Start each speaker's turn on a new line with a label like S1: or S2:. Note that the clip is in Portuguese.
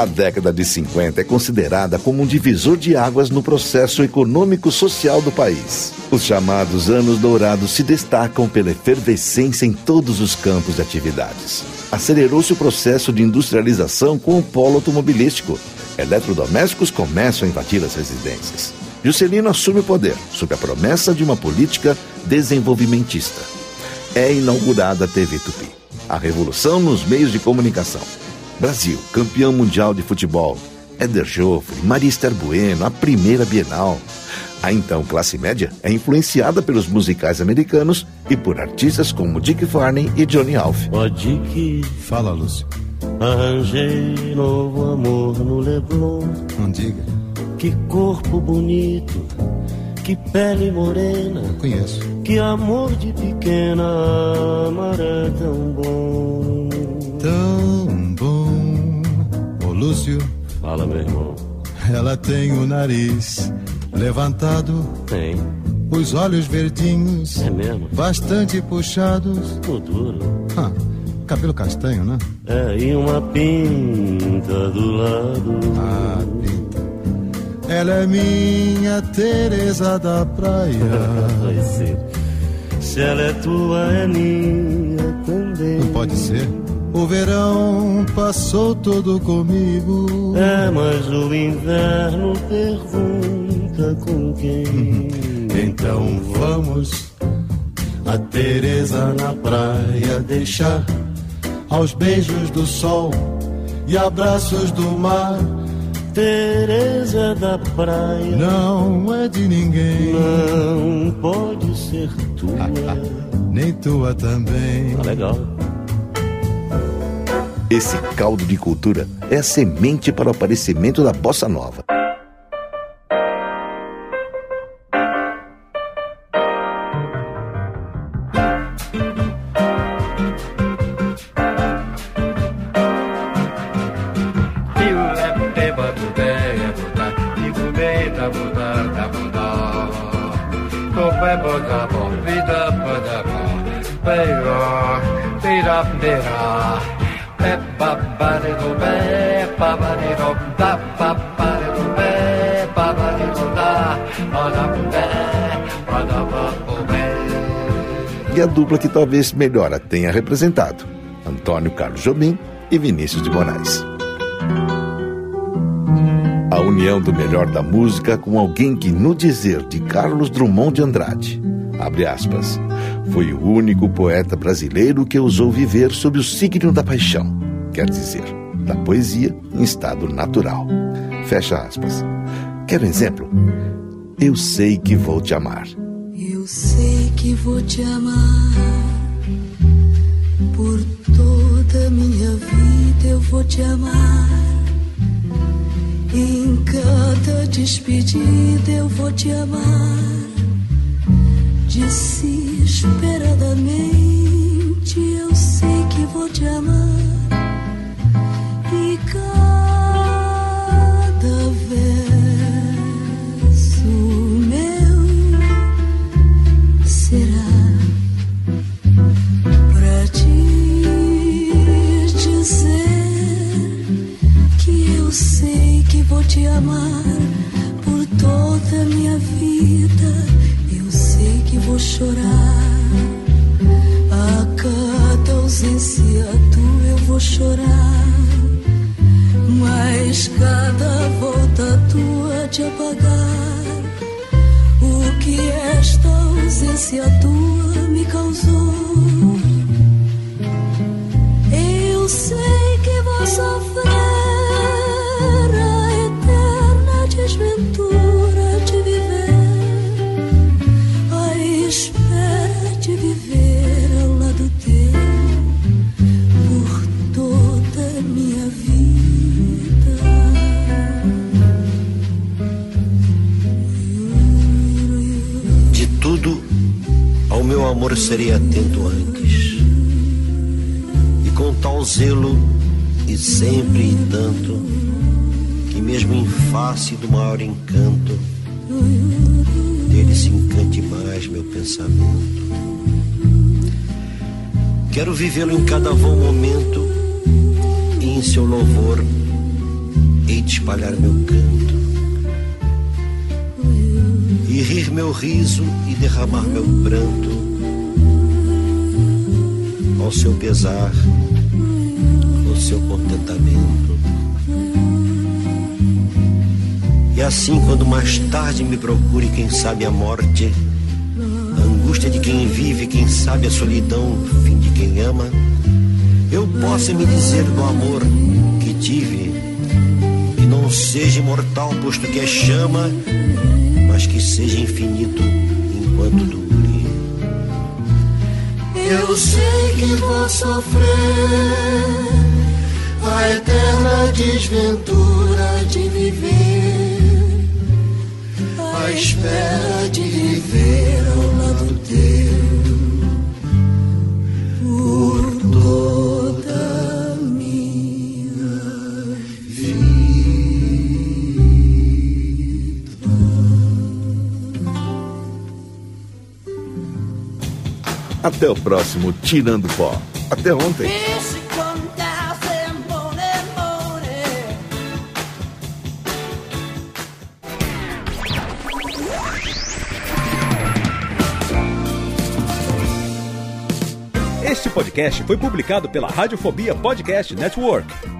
S1: A década de 50 é considerada como um divisor de águas no processo econômico-social do país. Os chamados anos dourados se destacam pela efervescência em todos os campos de atividades. Acelerou-se o processo de industrialização com o polo automobilístico. Eletrodomésticos começam a invadir as residências. Juscelino assume o poder, sob a promessa de uma política desenvolvimentista. É inaugurada a TV Tupi. A revolução nos meios de comunicação Brasil, campeão mundial de futebol. Éder Joffre, Marister Bueno, a primeira Bienal. A então classe média é influenciada pelos musicais americanos e por artistas como Dick Farney e Johnny Alf.
S2: Ó Dick,
S3: fala Lúcio.
S2: Arranjei novo amor no Leblon.
S3: Não diga.
S2: Que corpo bonito, que pele morena.
S3: Conheço.
S2: Que amor de pequena, amar é tão bom.
S3: Tão Lúcio.
S2: Fala, meu irmão.
S3: Ela tem o nariz levantado.
S2: Tem.
S3: Os olhos verdinhos.
S2: É mesmo?
S3: Bastante puxados.
S2: Tô duro.
S3: Ah, cabelo castanho, né?
S2: É, e uma pinta do lado.
S3: Ah, pinta. Ela é minha Teresa da praia.
S2: Se ela é tua, é minha também.
S3: Não pode ser. O verão passou todo comigo.
S2: É, mas o inverno pergunta com quem.
S3: então vamos a Teresa na praia deixar aos beijos do sol e abraços do mar.
S2: Teresa da praia
S3: não é de ninguém.
S2: Não pode ser tua.
S3: Nem tua também.
S2: Tá legal.
S1: Esse caldo de cultura é a semente para o aparecimento da bossa nova. E a dupla que talvez melhor a tenha representado, Antônio Carlos Jobim e Vinícius de Moraes. A união do melhor da música com alguém que, no dizer de Carlos Drummond de Andrade, abre aspas, foi o único poeta brasileiro que ousou viver sob o signo da paixão, quer dizer, da poesia em estado natural. Fecha aspas. Quer um exemplo? Eu sei que vou te amar.
S4: Eu sei que vou te amar. Por toda minha vida eu vou te amar. Em cada despedida eu vou te amar. Desesperadamente eu sei que vou te amar. vida, eu sei que vou chorar. A cada ausência tua eu vou chorar. Mas cada volta tua de apagar, o que esta ausência tua
S5: seria atento antes. E com tal zelo, e sempre e tanto, que mesmo em face do maior encanto, dele se encante mais meu pensamento. Quero vivê-lo em cada vão momento, e em seu louvor hei de espalhar meu canto. E rir meu riso e derramar meu pranto ao seu pesar, ao seu contentamento. E assim, quando mais tarde me procure, quem sabe a morte, a angústia de quem vive, quem sabe a solidão, fim de quem ama, eu possa me dizer do amor que tive, que não seja imortal, posto que é chama, mas que seja infinito enquanto dura.
S6: Eu sei que vou sofrer a eterna desventura de viver, a espera de viver
S1: Até o próximo Tirando Pó. Até ontem.
S7: Este podcast foi publicado pela Radiofobia Podcast Network.